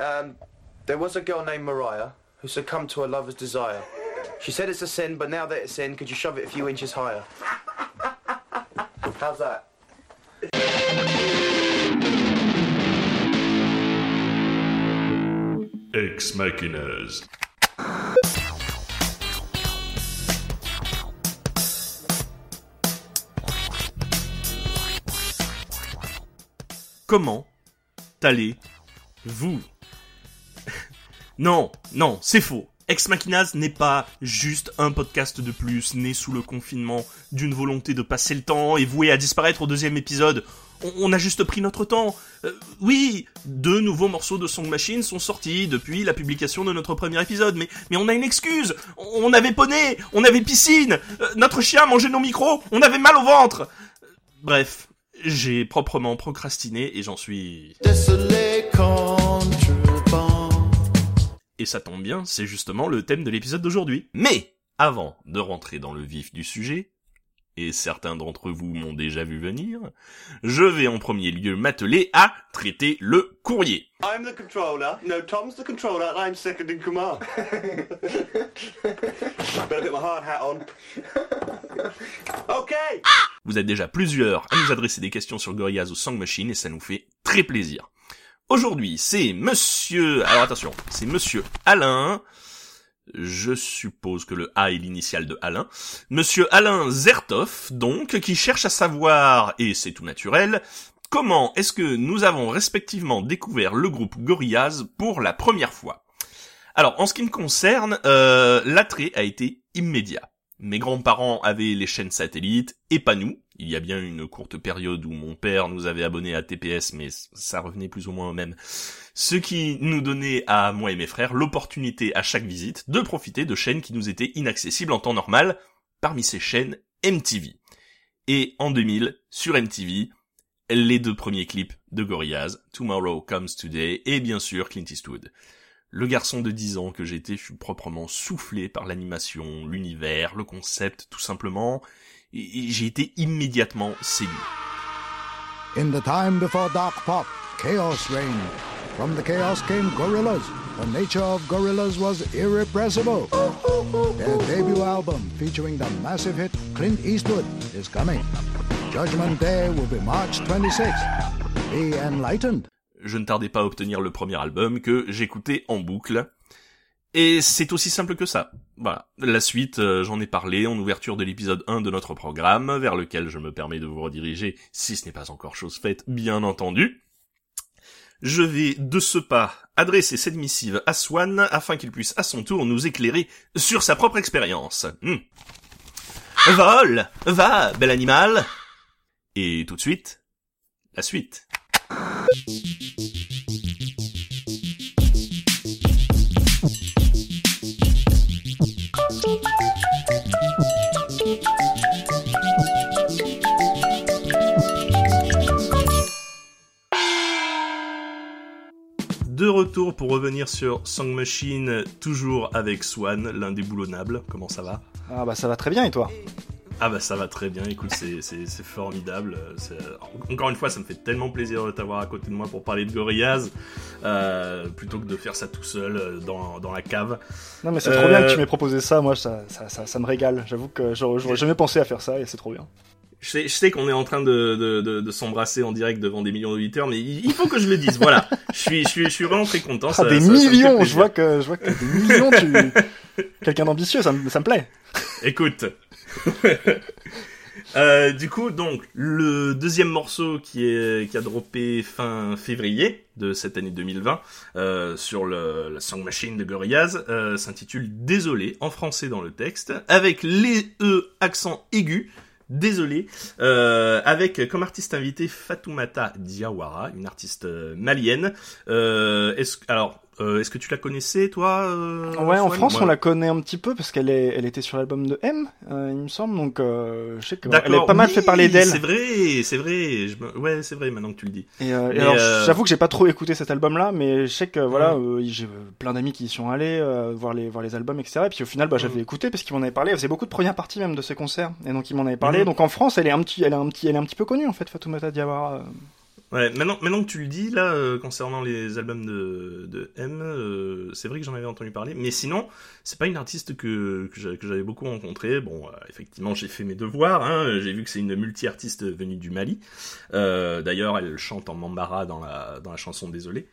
um, there was a girl named Mariah who succumbed to her lover's desire. She said it's a sin, but now that it's in, could you shove it a few inches higher? How's that? Ex Machinas. Comment allez-vous Non, non, c'est faux. Ex Machinas n'est pas juste un podcast de plus né sous le confinement d'une volonté de passer le temps et voué à disparaître au deuxième épisode. On, a juste pris notre temps. Euh, oui, deux nouveaux morceaux de Song Machine sont sortis depuis la publication de notre premier épisode, mais, on a une excuse. On, avait poney, on avait piscine, euh, notre chien mangeait nos micros, on avait mal au ventre. Euh, Bref, j'ai proprement procrastiné et j'en suis... Et ça tombe bien, c'est justement le thème de l'épisode d'aujourd'hui. Mais, avant de rentrer dans le vif du sujet, et certains d'entre vous m'ont déjà vu venir, je vais en premier lieu m'atteler à traiter le courrier. I'm the controller. No, Tom's the controller, and I'm second in command. Better get my hard hat on. Okay. Vous êtes déjà plusieurs à nous adresser des questions sur Gorillaz ou Song Machine et ça nous fait très plaisir. Aujourd'hui, c'est monsieur, alors attention, c'est monsieur Alain, je suppose que le A est l'initiale de Alain, monsieur Alain Zertoff, donc, qui cherche à savoir, et c'est tout naturel, comment est-ce que nous avons respectivement découvert le groupe Gorillaz pour la première fois. Alors, en ce qui me concerne, euh, l'attrait a été immédiat. Mes grands-parents avaient les chaînes satellites, et pas nous. Il y a bien une courte période où mon père nous avait abonnés à TPS, mais ça revenait plus ou moins au même. Ce qui nous donnait à moi et mes frères l'opportunité à chaque visite de profiter de chaînes qui nous étaient inaccessibles en temps normal, parmi ces chaînes MTV. Et en 2000, sur MTV, les deux premiers clips de Gorillaz, Tomorrow Comes Today et bien sûr Clint Eastwood. Le garçon de 10 ans que j'étais fut proprement soufflé par l'animation, l'univers, le concept, tout simplement, j'ai été immédiatement séduit. In the time before Dark Pop, chaos reigned. From the chaos came gorillas. The nature of gorillas was irrepressible. Their debut album, featuring the massive hit Clint Eastwood, is coming. Judgment Day will be March 26th. Be enlightened. Je ne tardais pas à obtenir le premier album que j'écoutais en boucle. Et c'est aussi simple que ça. Voilà. La suite, euh, j'en ai parlé en ouverture de l'épisode 1 de notre programme, vers lequel je me permets de vous rediriger, si ce n'est pas encore chose faite, bien entendu. Je vais de ce pas adresser cette missive à Swan afin qu'il puisse à son tour nous éclairer sur sa propre expérience. Hmm. Vol, va, bel animal. Et tout de suite, la suite. Retour pour revenir sur Song Machine, toujours avec Swan, l'indéboulonnable. Comment ça va? Ah bah ça va très bien et toi? Ah bah ça va très bien, écoute, c'est, formidable. Encore une fois, ça me fait tellement plaisir de t'avoir à côté de moi pour parler de Gorillaz, euh, plutôt que de faire ça tout seul euh, dans, dans la cave. Non mais c'est trop Euh, bien que tu m'aies proposé ça, moi ça, ça, ça, ça me régale. J'avoue que j'aurais jamais pensé à faire ça et c'est trop bien. Je sais, je sais qu'on est en train de, de, de, de s'embrasser en direct devant des millions d'auditeurs, mais il faut que je le dise. Voilà, je suis, je suis, je suis vraiment très content. Ah, ça- des ça- ça millions, je vois que je vois que des millions, tu quelqu'un d'ambitieux, ça me, ça me plaît. Écoute. Euh, du coup, donc, le deuxième morceau qui est qui a droppé fin février de cette année 2020 euh, sur le, la Song Machine de Gorillaz euh, s'intitule Désolé en français dans le texte avec les e accent aigu. Désolé, euh, avec comme artiste invité Fatoumata Diawara, une artiste euh, malienne. Euh, alors euh, est-ce que tu la connaissais toi euh, Ouais, en France on la connaît un petit peu parce qu'elle est, elle était sur l'album de M, euh, il me semble, donc je sais qu'elle D'accord, a pas mal oui, fait parler d'elle. C'est vrai, c'est vrai. Je me- Ouais, c'est vrai maintenant que tu le dis. Et, alors, j'avoue que j'ai pas trop écouté cet album-là, mais je sais que voilà, j'ai plein d'amis qui y sont allés voir les voir les albums, etc. Et puis au final, bah, j'avais Mhm. écouté parce qu'ils m'en avaient parlé. Elle faisait beaucoup de premières parties même de ses concerts, et donc ils m'en avaient parlé. Mhm. Donc en France, elle est un petit, elle est un petit, elle est un petit peu connue en fait, Fatoumata Diawara. Ouais, maintenant, maintenant que tu le dis, là, euh, concernant les albums de, de M, euh, c'est vrai que j'en avais entendu parler, mais sinon, c'est pas une artiste que, que j'a- que j'avais beaucoup rencontré. Bon, euh, effectivement, j'ai fait mes devoirs, hein, j'ai vu que c'est une multi-artiste venue du Mali. D'ailleurs, elle chante en Mambara dans la, dans la chanson Désolé.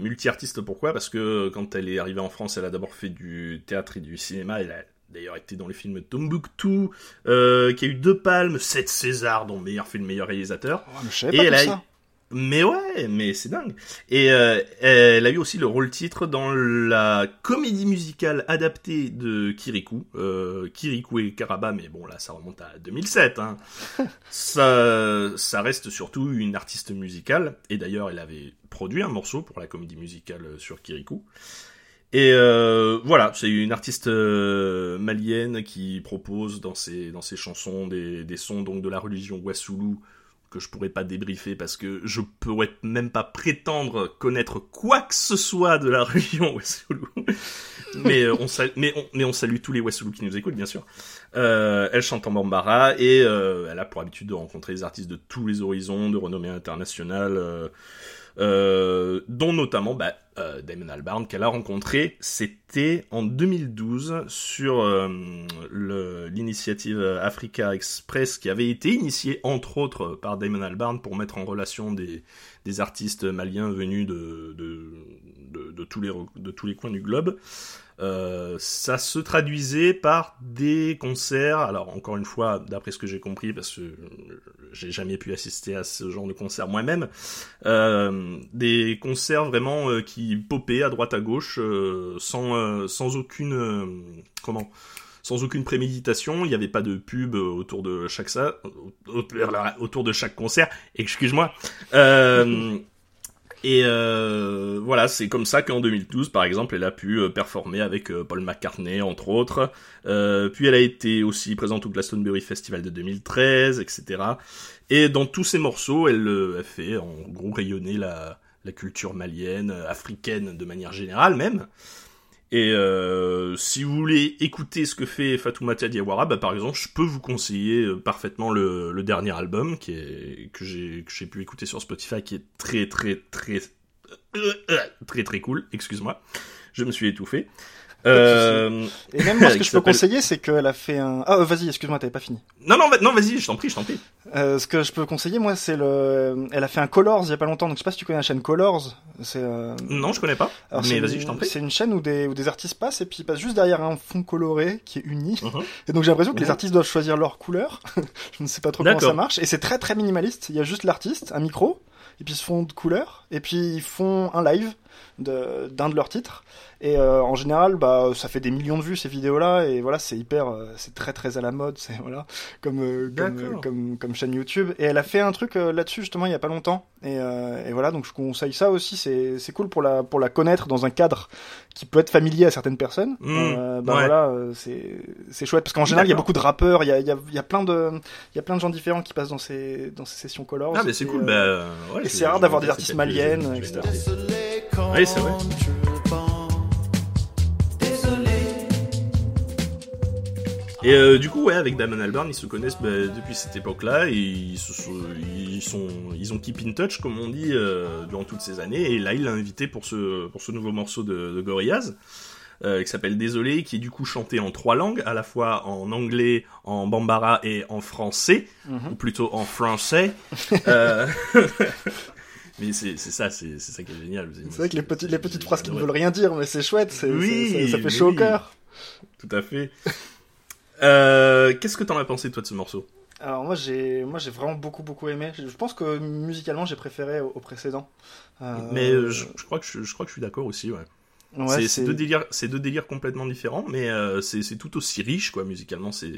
Multi-artiste pourquoi? Parce que quand elle est arrivée en France, elle a d'abord fait du théâtre et du cinéma. D'ailleurs été dans les films Tombouctou, euh, qui a eu deux palmes, sept Césars, dont meilleur film, meilleur réalisateur. Oh, je savais Et pas elle a- ça. Mais ouais, mais c'est dingue. Et euh, elle a eu aussi le rôle titre dans la comédie musicale adaptée de Kirikou, euh, Kirikou et Karaba, mais bon là ça remonte à 2007. Hein. ça, ça reste surtout une artiste musicale, et d'ailleurs elle avait produit un morceau pour la comédie musicale sur Kirikou. Et euh, voilà, c'est une artiste euh, malienne qui propose dans ses, dans ses chansons des, des sons donc de la religion Wassoulou que je pourrais pas débriefer parce que je pourrais même pas prétendre connaître quoi que ce soit de la religion Wassoulou. mais, euh, on sal- mais, on, mais on salue tous les Wassoulou qui nous écoutent, bien sûr. Euh, elle chante en Bambara et euh, elle a pour habitude de rencontrer des artistes de tous les horizons, de renommée internationale, euh, dont notamment bah, euh, Damon Albarn qu'elle a rencontré. C'était en 2012 sur euh, l'initiative Africa Express qui avait été initiée entre autres par Damon Albarn pour mettre en relation des, artistes maliens venus de tous les coins du globe. Euh, ça se traduisait par des concerts. Alors encore une fois, d'après ce que j'ai compris, parce que j'ai jamais pu assister à ce genre de concert moi-même, euh, des concerts vraiment euh, qui popaient à droite à gauche, euh, sans sans aucune comment sans aucune préméditation, il n'y avait pas de pub autour de chaque ça, autour de chaque concert. Excuse-moi. Euh, et euh, voilà, c'est comme ça qu'en 2012, par exemple, elle a pu euh, performer avec euh, Paul McCartney, entre autres. Euh, puis elle a été aussi présente au Glastonbury Festival de 2013, etc. Et dans tous ces morceaux, elle, elle fait en gros rayonner la, culture malienne, africaine de manière générale même. Et euh, si vous voulez écouter ce que fait Fatoumata Diawara, bah, par exemple, je peux vous conseiller euh, parfaitement le, le dernier album qui est, que j'ai pu écouter sur Spotify, qui est très très très euh, euh, très très cool. Excuse-moi, je me suis étouffé. Euh, Et même moi, ce que je peux conseiller, c'est qu'elle a fait un. Ah, vas-y, excuse-moi, t'avais pas fini. non non va- non vas-y, je t'en prie, je t'en prie. Euh, ce que je peux conseiller, moi, c'est le. Elle a fait un Colors il y a pas longtemps, donc je sais pas si tu connais la chaîne Colors. C'est. euh, Non, je connais pas. alors, mais vas-y, une- je t'en prie. C'est une chaîne où des, où des artistes passent et puis ils passent juste derrière un fond coloré qui est uni. Mhm. Et donc j'ai l'impression que les artistes doivent choisir leur couleur. je ne sais pas trop comment ça marche. Et c'est très très minimaliste. Il y a juste l'artiste, un micro, et puis ils se font de couleurs, et puis ils font un live d'un de, leurs titres. Et euh, en général, bah, ça fait des millions de vues ces vidéos-là, et voilà, c'est hyper, euh, c'est très très à la mode, c'est voilà, comme euh, comme, comme comme chaîne YouTube. Et elle a fait un truc là-dessus justement il y a pas longtemps. Et, et voilà, donc je conseille ça aussi. C'est cool pour la pour la connaître dans un cadre qui peut être familier à certaines personnes. Mmh, bah ouais. voilà, c'est chouette parce qu'en général il y a beaucoup de rappeurs, il y a y a y a plein de il y a plein de gens différents qui passent dans ces dans ces sessions colors. Ah mais c'est Et, cool. bah, ouais, et c'est rare d'avoir des artistes maliennes, etc. Oui, c'est vrai. Et euh, du coup, ouais, avec Damon Albarn, ils se connaissent bah, depuis cette époque-là et ils, se sont, ils, sont, ils ont keep in touch, comme on dit, euh, durant toutes ces années. Et là, il l'a invité pour ce, pour ce nouveau morceau de, de Gorillaz, euh, qui s'appelle Désolé, qui est du coup chanté en trois langues, à la fois en anglais, en bambara et en français, Mhm. ou plutôt en français. Mais c'est c'est ça, c'est ça qui est génial. C'est vrai que les petites les petites J'ai phrases qui ne veulent rien dire, mais c'est chouette, c'est Oui, ça, ça fait chaud au cœur. Tout à fait. Euh, Qu'est-ce que t'en as pensé toi de ce morceau? Alors moi j'ai moi j'ai vraiment beaucoup beaucoup aimé. Je pense que musicalement j'ai préféré au, au précédent. Euh, Mais euh, je, je crois que je, je crois que je suis d'accord aussi. Ouais. Ouais, c'est deux délires, c'est deux délires complètement différents, mais euh, c'est c'est tout aussi riche quoi musicalement. C'est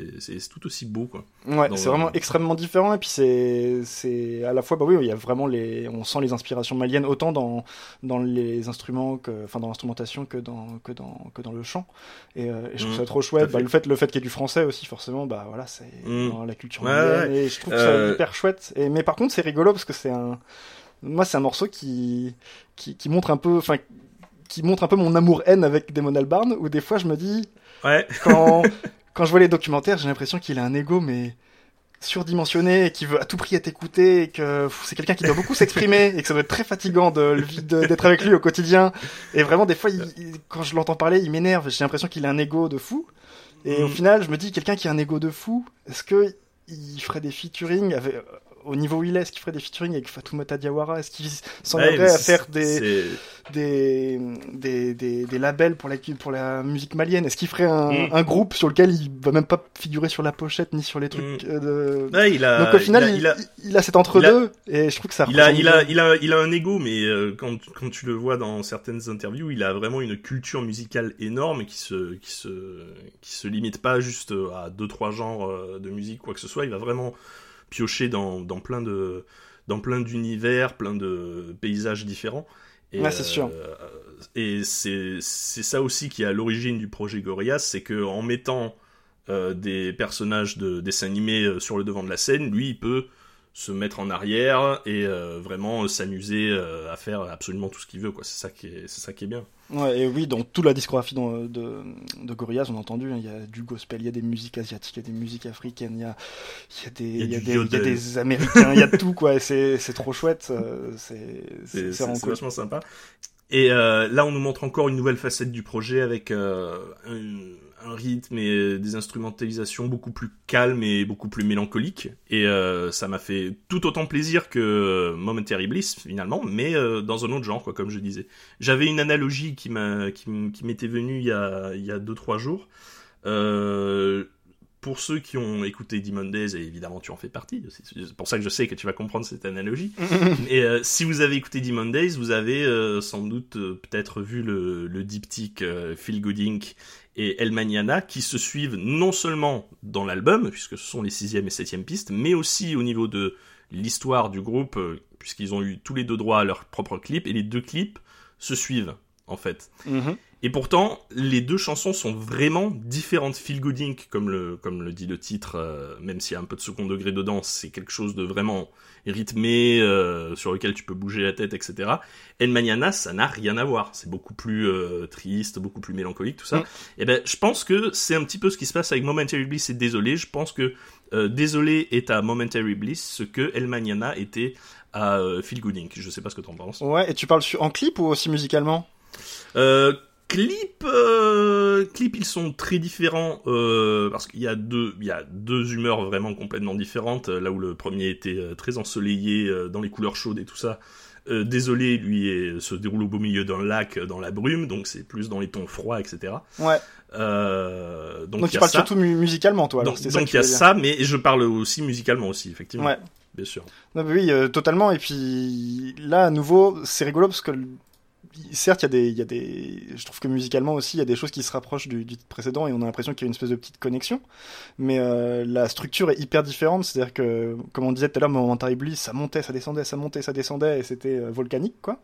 tout aussi beau quoi. Ouais, c'est vraiment extrêmement différent et puis c'est c'est à la fois bah oui, il y a vraiment les on sent les inspirations maliennes autant dans dans les instruments que enfin dans l'instrumentation que dans que dans que dans le chant et, euh, et je trouve Mm, ça trop chouette. fait. Bah, le fait le fait qu'il y ait du français aussi forcément bah voilà, c'est Mm. dans la culture Ouais, malienne ouais. et je trouve Euh, ça hyper chouette et mais par contre, c'est rigolo parce que c'est un moi c'est un morceau qui qui qui montre un peu enfin qui montre un peu mon amour-haine avec Damon Albarn où des fois je me dis Ouais. quand, quand je vois les documentaires, j'ai l'impression qu'il a un ego, mais surdimensionné et qui veut à tout prix être écouté et que c'est quelqu'un qui doit beaucoup s'exprimer et que ça doit être très fatigant de de- d'être avec lui au quotidien. Et vraiment, des fois, il- il- quand je l'entends parler, il m'énerve. J'ai l'impression qu'il a un ego de fou. Et au Mhm. final, je me dis, quelqu'un qui a un ego de fou, est-ce que il ferait des featuring avec, au niveau où il est, est-ce qu'il ferait des featuring avec Fatoumata Diawara Est-ce qu'il s'engagerait à faire des, des, des, des, des labels pour la, pour la musique malienne? Est-ce qu'il ferait un, Mm. un groupe sur lequel il va même pas figurer sur la pochette ni sur les trucs Mm. euh, de... Ouais, il a, Donc au final, il a, il- il a cet entre-deux, et je trouve que ça il a, il a, il a un ego, mais euh, quand, quand tu le vois dans certaines interviews, il a vraiment une culture musicale énorme qui se, qui se, qui se limite pas juste à deux trois genres euh, de musique quoi que ce soit. Il va vraiment piocher dans, dans plein de, dans plein d'univers, plein de paysages différents. Et, Ouais, c'est sûr. euh, et c'est, ça aussi qui est à l'origine du projet Gorillaz, c'est que en mettant euh, des personnages de dessins animés euh, sur le devant de la scène, lui, il peut se mettre en arrière et euh, vraiment s'amuser à faire absolument tout ce qu'il veut quoi c'est ça qui est c'est ça qui est bien Ouais, et oui, dans toute la discographie de, de Gorillaz, on a entendu, hein, il y a du gospel, il y a des musiques asiatiques, il y a des musiques africaines, il y a, y a des, y a y a des, il y a yodel. des américains, il y a tout, quoi, et c'est, trop chouette, euh, c'est, vachement sympa et euh, là on nous montre encore une nouvelle facette du projet avec euh, un, rythme et des instrumentalisations beaucoup plus calmes et beaucoup plus mélancoliques. Et euh, ça m'a fait tout autant plaisir que Momentary Bliss finalement mais euh, dans un autre genre quoi comme je disais. J'avais une analogie qui m'était venue il y a il y a deux trois jours. Euh, pour ceux qui ont écouté Demon Days, et évidemment tu en fais partie, c'est pour ça que je sais que tu vas comprendre cette analogie, et euh, si vous avez écouté Demon Days, vous avez euh, sans doute euh, peut-être vu le, le diptyque Phil Goodink et El Maniana qui se suivent non seulement dans l'album, puisque ce sont les sixième et septième pistes, mais aussi au niveau de l'histoire du groupe, puisqu'ils ont eu tous les deux droit à leur propre clip, et les deux clips se suivent en fait. Mhm. Et pourtant, les deux chansons sont vraiment différentes. Feel Good Inc., comme le, comme le dit le titre, euh, même s'il y a un peu de second degré dedans, c'est quelque chose de vraiment rythmé, euh, sur lequel tu peux bouger la tête, etc. El Mañana, ça n'a rien à voir. C'est beaucoup plus euh, triste, beaucoup plus mélancolique, tout ça. Mm. Et ben, je pense que c'est un petit peu ce qui se passe avec Momentary Bliss et Désolé. Je pense que euh, Désolé est à Momentary Bliss ce que El Mañana était à euh, Feel Good Inc. Je sais pas ce que t'en penses. Ouais, et tu parles en clip ou aussi musicalement? Euh, clip, euh, clip, ils sont très différents euh, parce qu'il y a deux, il y a deux humeurs vraiment complètement différentes. Là où le premier était euh, très ensoleillé dans les couleurs chaudes et tout ça. Euh, Désolé, lui, est- se déroule au beau milieu d'un lac dans la brume, donc c'est plus dans les tons froids, etc. Ouais, donc tu parles ça. surtout mu- musicalement, toi, alors donc donc il y a ça, mais je parle aussi musicalement aussi, effectivement, Ouais. bien sûr. Non, mais oui, totalement. Et puis là, à nouveau, c'est rigolo parce que certes, il y a des, il y a des, je trouve que musicalement aussi, il y a des choses qui se rapprochent du, du titre précédent et on a l'impression qu'il y a une espèce de petite connexion. Mais euh, la structure est hyper différente. C'est-à-dire que, comme on disait tout à l'heure, Momentary Bliss, ça montait, ça descendait, ça montait, ça descendait et c'était euh, volcanique, quoi.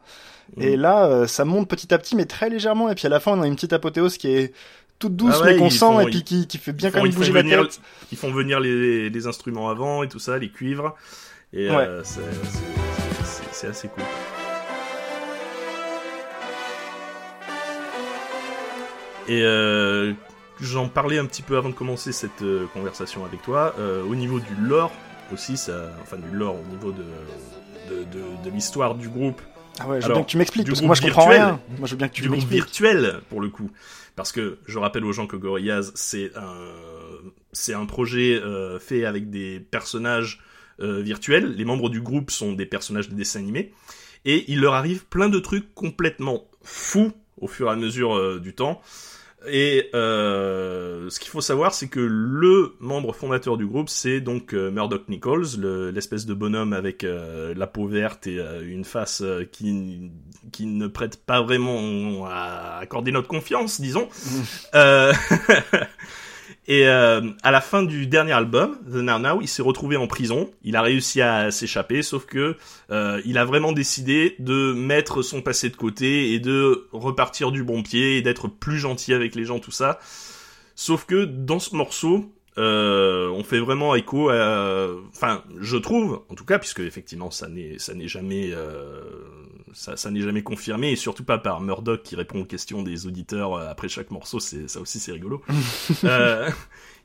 Et Mm. là, euh, ça monte petit à petit, mais très légèrement. Et puis à la fin, on a une petite apothéose qui est toute douce, Ah ouais, mais qu'on sent font- et puis qui, qui fait bien quand même bouger la venir- tête. Ils font venir les, les instruments avant et tout ça, les cuivres. Et euh, c'est c'est- c'est assez cool. Et euh, j'en parlais un petit peu avant de commencer cette euh, conversation avec toi. euh, au niveau du lore aussi, ça, enfin du lore au niveau de, de, de- de l'histoire du groupe, Ah ouais, je veux Alors, bien que tu m'expliques parce que moi je groupe comprends virtuel, rien. Moi je veux bien que tu du groupe m'expliques. virtuel pour le coup parce que je rappelle aux gens que Gorillaz c'est un c'est un projet euh, fait avec des personnages euh, virtuels les membres du groupe sont des personnages de dessins animés et il leur arrive plein de trucs complètement fous au fur et à mesure euh, du temps et euh, ce qu'il faut savoir, c'est que le membre fondateur du groupe, c'est donc euh, Murdoch Nichols, le- l'espèce de bonhomme avec euh, la peau verte et une face qui, qui ne prête pas vraiment à accorder notre confiance, disons. et euh, à la fin du dernier album, The Now Now, il s'est retrouvé en prison. Il a réussi à s'échapper, sauf que euh, il a vraiment décidé de mettre son passé de côté et de repartir du bon pied et d'être plus gentil avec les gens, tout ça. Sauf que dans ce morceau, euh, on fait vraiment écho. Enfin, je trouve, en tout cas, puisque effectivement, ça n'est, ça n'est jamais... ça, ça n'est jamais confirmé et surtout pas par Murdoch qui répond aux questions des auditeurs euh, après chaque morceau. C'est ça aussi c'est rigolo. Euh,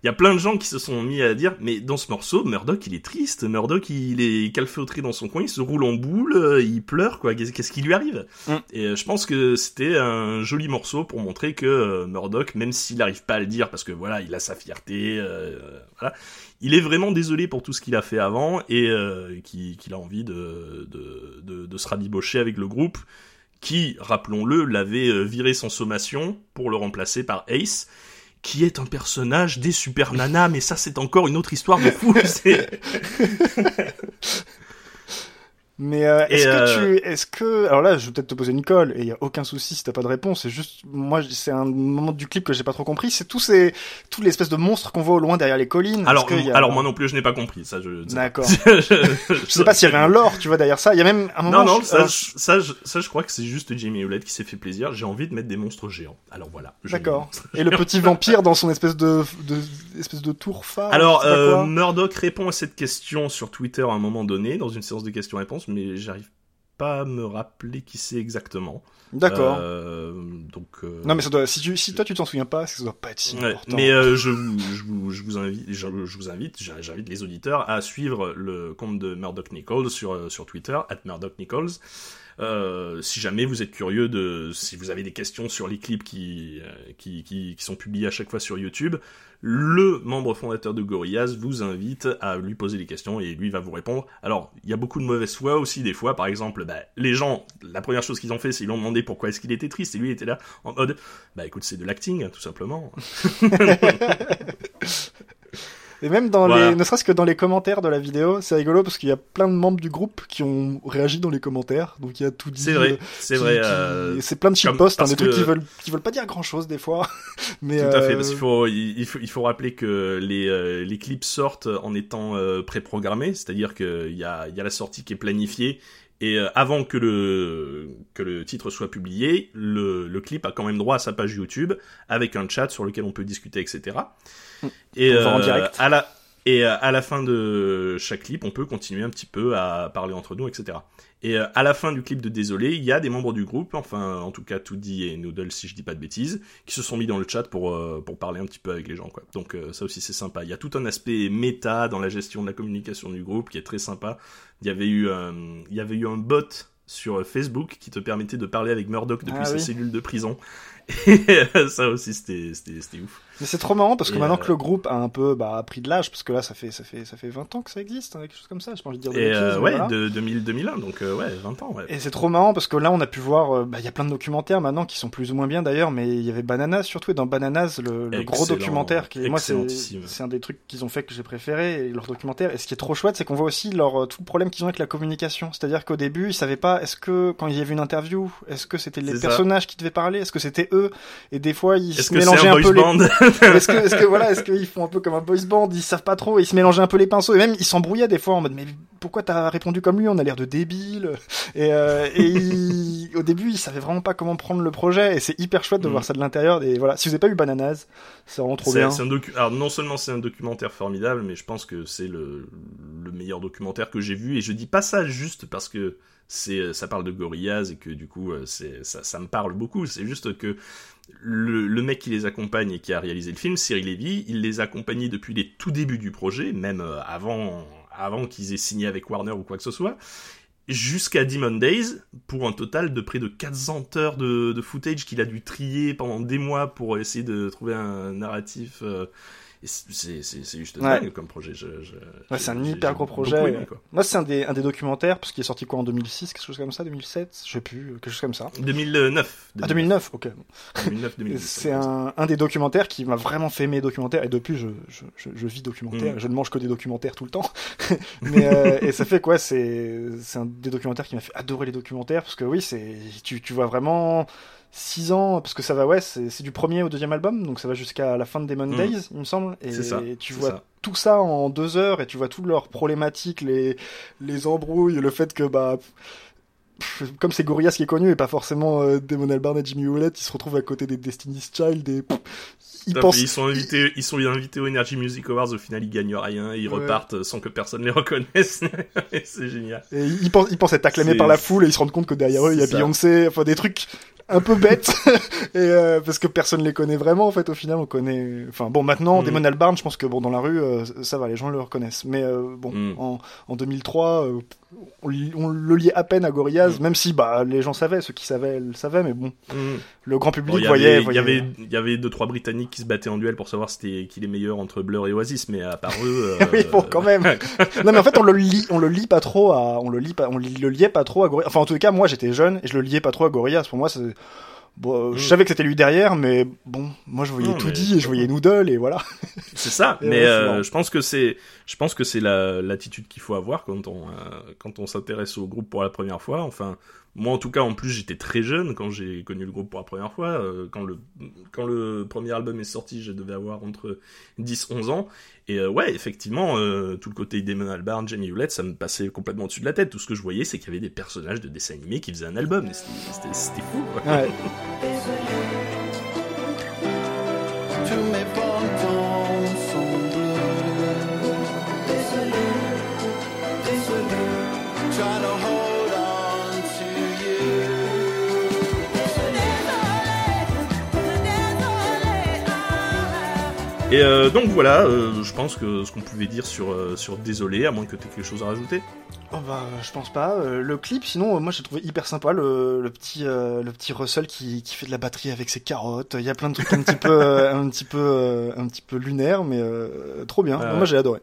Il y a plein de gens qui se sont mis à dire mais dans ce morceau Murdoch il est triste, Murdoch il est calfeutré dans son coin, il se roule en boule, euh, il pleure quoi. Qu'est-ce qui lui arrive Mm. Et euh, je pense que c'était un joli morceau pour montrer que euh, Murdoch, même s'il n'arrive pas à le dire parce que voilà il a sa fierté, euh, voilà, il est vraiment désolé pour tout ce qu'il a fait avant et euh, qui- qu'il a envie de, de, de, de se rabibocher avec le groupe qui, rappelons-le, l'avait viré sans sommation pour le remplacer par Ace, qui est un personnage des Super mais ça c'est encore une autre histoire de fou. Mais euh, est-ce euh, que tu, est-ce que, alors là, je vais peut-être te poser une colle et il y a aucun souci si t'as pas de réponse. C'est juste, moi, c'est un moment du clip que j'ai pas trop compris. C'est tous ces, tous l'espèce de monstres qu'on voit au loin derrière les collines. alors, y a- alors moi non plus je n'ai pas compris ça. Je, D'accord. je, Je sais pas s'il y avait un lore, tu vois, derrière ça. Il y a même un moment. Non, non, je- ça, alors, je- ça, je, ça, je crois que c'est juste Jamie Hewlett qui s'est fait plaisir. J'ai envie de mettre des monstres géants. Alors voilà. D'accord. Et le petit vampire dans son espèce de, de espèce de tour phare. Alors, euh. Murdoch répond à cette question sur Twitter à un moment donné, dans une séance de questions-réponses, mais j'arrive pas à me rappeler qui c'est exactement. D'accord. Euh, donc. euh, Non, mais ça doit, si tu, si toi tu t'en souviens pas, ça doit pas être si Ouais, important. mais euh, je, vous, je, vous, je vous invite, je, je vous invite, j'a- j'invite les auditeurs à suivre le compte de Murdoch Nichols sur, sur Twitter, at Murdoch Nichols. Euh, si jamais vous êtes curieux de, si vous avez des questions sur les clips qui, euh, qui, qui, qui sont publiés à chaque fois sur YouTube, le membre fondateur de Gorillaz vous invite à lui poser des questions et lui va vous répondre. Alors, il y a beaucoup de mauvaise foi aussi des fois. Par exemple, bah, les gens, la première chose qu'ils ont fait, c'est ils lui ont demandé pourquoi est-ce qu'il était triste et lui il était là en mode, bah écoute, c'est de l'acting, tout simplement. Et même dans Voilà. les, ne serait-ce que dans les commentaires de la vidéo, c'est rigolo parce qu'il y a plein de membres du groupe qui ont réagi dans les commentaires. Donc il y a tout dit. C'est vrai, euh, c'est vrai. euh, C'est plein de shitposts, hein, des trucs que- qui veulent, qui veulent pas dire grand chose des fois. Mais Tout à fait, euh, parce qu'il faut, il, faut, il faut rappeler que les, euh, les clips sortent en étant euh, préprogrammés, c'est-à-dire qu'il y a, il y a la sortie qui est planifiée, et euh, avant que le, que le titre soit publié, le, le clip a quand même droit à sa page YouTube, avec un chat sur lequel on peut discuter, etc. Et, en euh, direct. à la, et euh, à la fin de chaque clip, on peut continuer un petit peu à parler entre nous, etc. Et euh, à la fin du clip de Désolé, il y a des membres du groupe, enfin en tout cas Toody et Noodle si je dis pas de bêtises, qui se sont mis dans le chat pour, euh, pour parler un petit peu avec les gens. Quoi. Donc euh, ça aussi c'est sympa. Il y a tout un aspect méta dans la gestion de la communication du groupe qui est très sympa. Il y avait eu, euh, il y avait eu un bot sur Facebook qui te permettait de parler avec Murdoch depuis Ah sa oui. cellule de prison. Et euh, ça aussi c'était c'était c'était ouf. Mais c'est trop marrant parce que Et, maintenant euh, que le groupe a un peu bah, pris de l'âge, parce que là ça fait ça fait ça fait 20 ans que ça existe, hein, quelque chose comme ça. J'ai pas envie de dire de Et euh, ouais, voilà. de 2000 2001 donc euh, ouais 20 ans ouais. Et c'est trop marrant parce que là on a pu voir, euh, bah, il y a plein de documentaires maintenant qui sont plus ou moins bien d'ailleurs, mais il y avait Bananas surtout et dans Bananas le, le gros documentaire qui moi c'est c'est un des trucs qu'ils ont fait que j'ai préféré et leur documentaire. Et ce qui est trop chouette c'est qu'on voit aussi leur euh, tout le problème qu'ils ont avec la communication, c'est-à-dire qu'au début ils savaient pas est-ce que quand il y avait une interview est-ce que c'était les ça. personnages qui devaient parler, est-ce que c'était eux et des fois ils se mélangeaient un un, peu les est-ce que, est-ce que voilà, est-ce qu'ils font un peu comme un boys band, ils savent pas trop, ils se mélangeaient un peu les pinceaux et même ils s'embrouillaient des fois en mode mais pourquoi t'as répondu comme lui, on a l'air de débiles et, euh, et ils- au début ils savaient vraiment pas comment prendre le projet et c'est hyper chouette de Mm. voir ça de l'intérieur et voilà, si vous avez pas eu Bananas, c'est vraiment trop bien. c'est un docu- Alors non seulement c'est un documentaire formidable, mais je pense que c'est le, le meilleur documentaire que j'ai vu. Et je dis pas ça juste parce que c'est ça parle de Gorillaz et que du coup euh, ça, me parle beaucoup. C'est juste que le, mec qui les accompagne et qui a réalisé le film, Cyril Levy, il les a accompagnés depuis les tout débuts du projet, même euh, avant avant qu'ils aient signé avec Warner ou quoi que ce soit jusqu'à Demon Days pour un total de près de 400 heures de, footage qu'il a dû trier pendant des mois pour essayer de trouver un narratif. euh, c'est juste Ouais. dingue comme projet. Je, je- Ouais, c'est un hyper gros projet. aimé, quoi. Moi, c'est un des, un des documentaires, parce qu'il est sorti quoi en 2006, quelque chose comme ça, 2007, je sais plus, quelque chose comme ça. 2009. Ah, 2009, ok. 2009, 2010. C'est un, un des documentaires qui m'a vraiment fait aimer les documentaires et depuis je, je, je, je vis documentaire, Mm. je ne mange que des documentaires tout le temps. Mais euh, et ça fait quoi? C'est c'est un des documentaires qui m'a fait adorer les documentaires parce que oui c'est tu, tu vois vraiment six ans parce que ça va ouais c'est du premier au deuxième album donc ça va jusqu'à la fin de Demon Mm. Days il me semble et ça, tu vois ça. tout ça en deux heures et tu vois toutes leurs problématiques les les embrouilles le fait que bah pff, comme c'est Gorillaz qui est connu et pas forcément euh, Damon Albarn et Jimmy Hewlett, ils se retrouvent à côté des Destiny's Child et pff, ils pensent. Ils sont invités, ils sont invités au Energy Music Awards. Au final, ils gagnent rien. Ils Ouais. repartent sans que personne les reconnaisse. C'est génial. Et ils pensent, ils pensent être acclamés par la foule et ils se rendent compte que derrière eux il y a. Beyoncé, enfin des trucs un peu bêtes et euh, parce que personne les connaît vraiment en fait au final on connaît enfin bon maintenant Mm. Damon Albarn je pense que bon dans la rue euh, ça va les gens le reconnaissent mais euh, bon Mm. en, en 2003 euh, on, le liait à peine à Gorillaz Mm. même si bah les gens savaient ceux qui savaient le savaient mais bon Mm. le grand public Bon, il y voyait, il y avait, il y avait deux trois Britanniques qui se battaient en duel pour savoir c'était qui les meilleurs entre Blur et Oasis, mais à part eux. oui, bon, quand même. non, mais en fait, on le lit, on le lit pas trop à, on le pas, on le liait pas trop à Gorillaz. Enfin, en tout cas, moi, j'étais jeune et je le liais pas trop à Gorillaz. Pour moi, c'est, bon, euh, je Mm. savais que c'était lui derrière, mais bon, moi, je voyais Non, tout mais dit et je voyais Noodle et voilà. C'est ça, mais ouais, euh, je pense que c'est, je pense que c'est la l'attitude qu'il faut avoir quand on euh, quand on s'intéresse au groupe pour la première fois. Enfin, moi en tout cas, en plus j'étais très jeune quand j'ai connu le groupe pour la première fois. Euh, quand le quand le premier album est sorti, je devais avoir entre 10-11 ans. Et euh, ouais, effectivement, euh, tout le côté Damon Albarn, Jamie Hewlett, ça me passait complètement au-dessus de la tête. Tout ce que je voyais, c'est qu'il y avait des personnages de dessins animés qui faisaient un album. C'était fou. Quoi. Ouais. Et euh, donc voilà, euh, je pense que ce qu'on pouvait dire sur euh, sur Désolé, à moins que tu aies quelque chose à rajouter. Oh bah, je pense pas. Le clip, sinon, moi, j'ai trouvé hyper sympa le, le petit, le petit Russell qui, qui fait de la batterie avec ses carottes. Il y a plein de trucs un petit peu, un petit peu, un petit peu lunaire, mais euh, trop bien. Moi, j'ai adoré.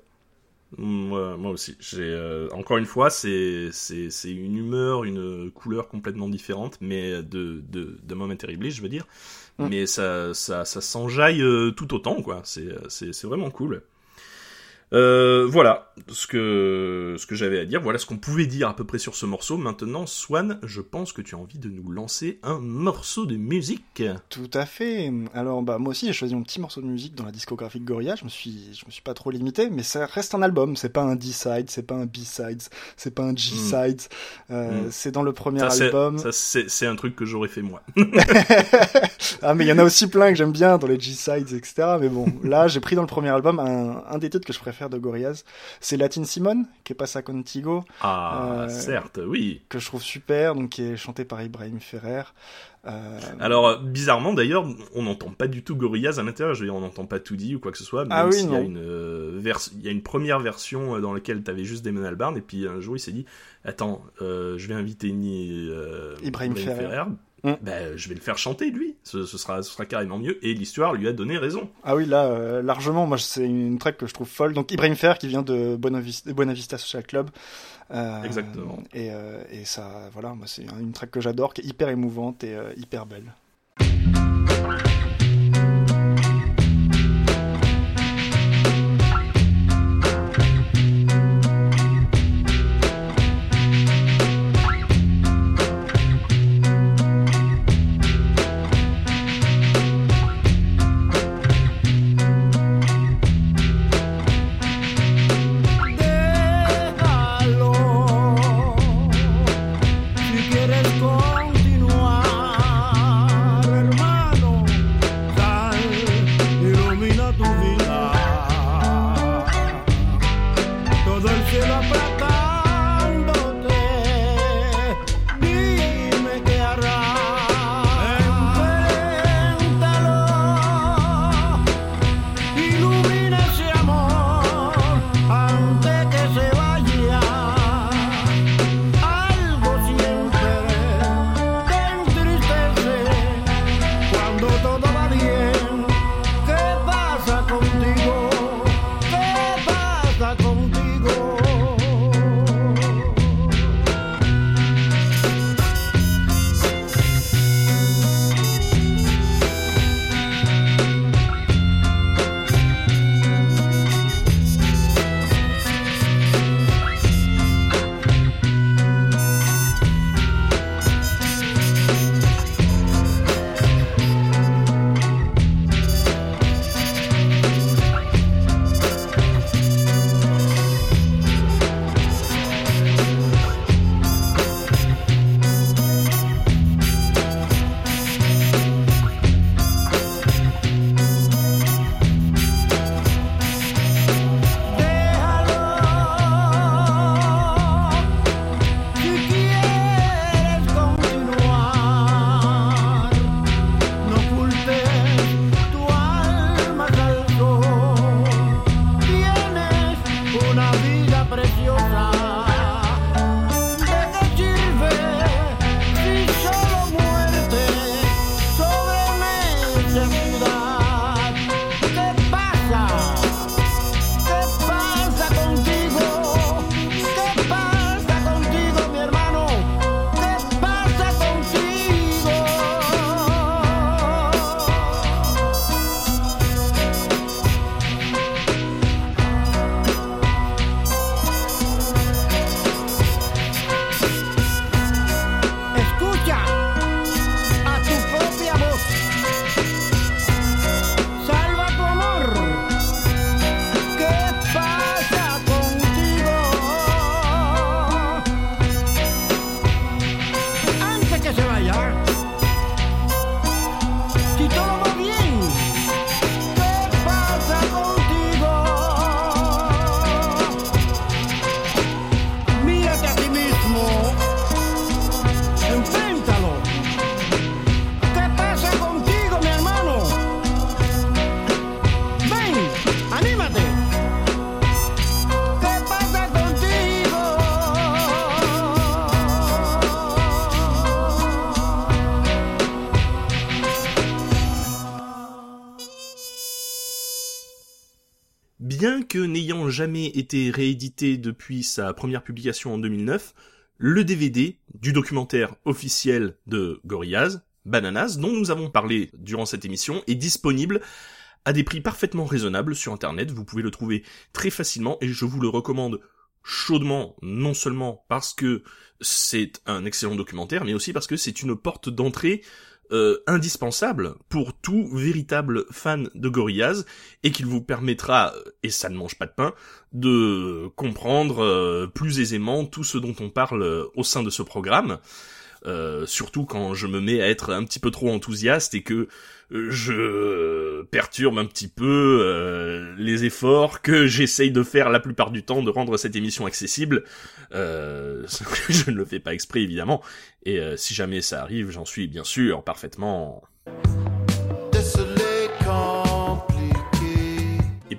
Moi, moi aussi. J'ai euh, encore une fois, c'est c'est c'est une humeur, une couleur complètement différente, mais de de de Moment Terribly, je veux dire. Mm. Mais ça ça ça s'enjaille euh, tout autant, quoi. C'est c'est c'est vraiment cool. Euh, voilà ce que ce que j'avais à dire. Voilà ce qu'on pouvait dire à peu près sur ce morceau. Maintenant, Swan, je pense que tu as envie de nous lancer un morceau de musique. Tout à fait. Alors bah moi aussi j'ai choisi mon petit morceau de musique dans la discographie de Gorillaz. Je me suis je me suis pas trop limité, mais ça reste un album. C'est pas un D-side, c'est pas un B-side, c'est pas un G-side. Euh, Mm. C'est dans le premier Ça, album. ça, c'est c'est un truc que j'aurais fait moi. ah mais il y en a aussi plein que j'aime bien dans les G-sides etc. Mais bon là j'ai pris dans le premier album un, un des titres que je préfère de Gorillaz. C'est Latin Simone qui est passé à Contigo Ah, Euh, certes, oui. que je trouve super donc qui est chanté par Ibrahim Ferrer. Euh, Alors, euh, bizarrement d'ailleurs, on n'entend pas du tout Gorillaz à l'intérieur. Je veux dire, on n'entend pas tout dit ou quoi que ce soit. Même Ah oui, s'il y a non. une vers- il y a une première version dans laquelle t'avais juste Damon Albarn et puis un jour il s'est dit, attends, euh, je vais inviter ni Ibrahim Ferrer. Mm. Ben, je vais le faire chanter lui. Ce, ce sera, ce sera carrément mieux. Et l'histoire lui a donné raison. Ah oui, là, euh, largement, moi, c'est une track que je trouve folle. Donc, Ibrahim Fer qui vient de Buena Vista, Buena Vista Social Club. Euh, Exactement. Et, euh, et ça, voilà, moi, c'est une track que j'adore, qui est hyper émouvante et euh, hyper belle. Jamais été réédité depuis sa première publication en 2009, le DVD du documentaire officiel de Gorillaz, Bananas, dont nous avons parlé durant cette émission, est disponible à des prix parfaitement raisonnables sur internet. Vous pouvez le trouver très facilement et je vous le recommande chaudement, non seulement parce que c'est un excellent documentaire, mais aussi parce que c'est une porte d'entrée euh, indispensable pour tout véritable fan de Gorillaz et qu'il vous permettra, et ça ne mange pas de pain, de comprendre euh, plus aisément tout ce dont on parle euh, au sein de ce programme. Euh, surtout quand je me mets à être un petit peu trop enthousiaste et que euh, je perturbe un petit peu euh, les efforts que j'essaye de faire la plupart du temps de rendre cette émission accessible. Euh, je ne le fais pas exprès évidemment. Et si jamais ça arrive, j'en suis bien sûr parfaitement.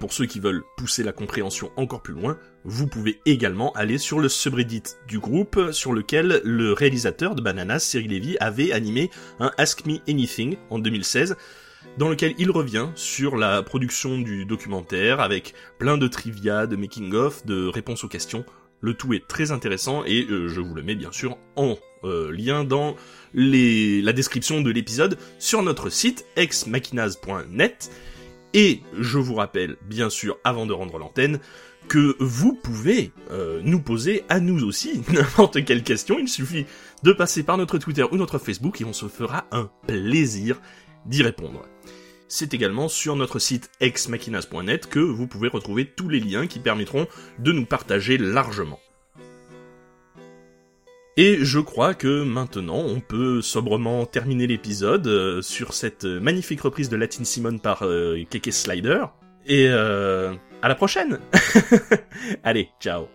Pour ceux qui veulent pousser la compréhension encore plus loin, vous pouvez également aller sur le subreddit du groupe sur lequel le réalisateur de Bananas, Cyril Levy, avait animé un Ask Me Anything en 2016 dans lequel il revient sur la production du documentaire avec plein de trivia, de making-of, de réponses aux questions. Le tout est très intéressant et euh, je vous le mets bien sûr en euh, lien dans la description de l'épisode sur notre site exmachinas.net. Et je vous rappelle, bien sûr, avant de rendre l'antenne, que vous pouvez euh, nous poser à nous aussi n'importe quelle question. Il suffit de passer par notre Twitter ou notre Facebook et on se fera un plaisir d'y répondre. C'est également sur notre site exmachinas.net que vous pouvez retrouver tous les liens qui permettront de nous partager largement. Et je crois que maintenant on peut sobrement terminer l'épisode euh, sur cette magnifique reprise de Latin Simone par euh, Keke Slider. Et euh, à la prochaine Allez, ciao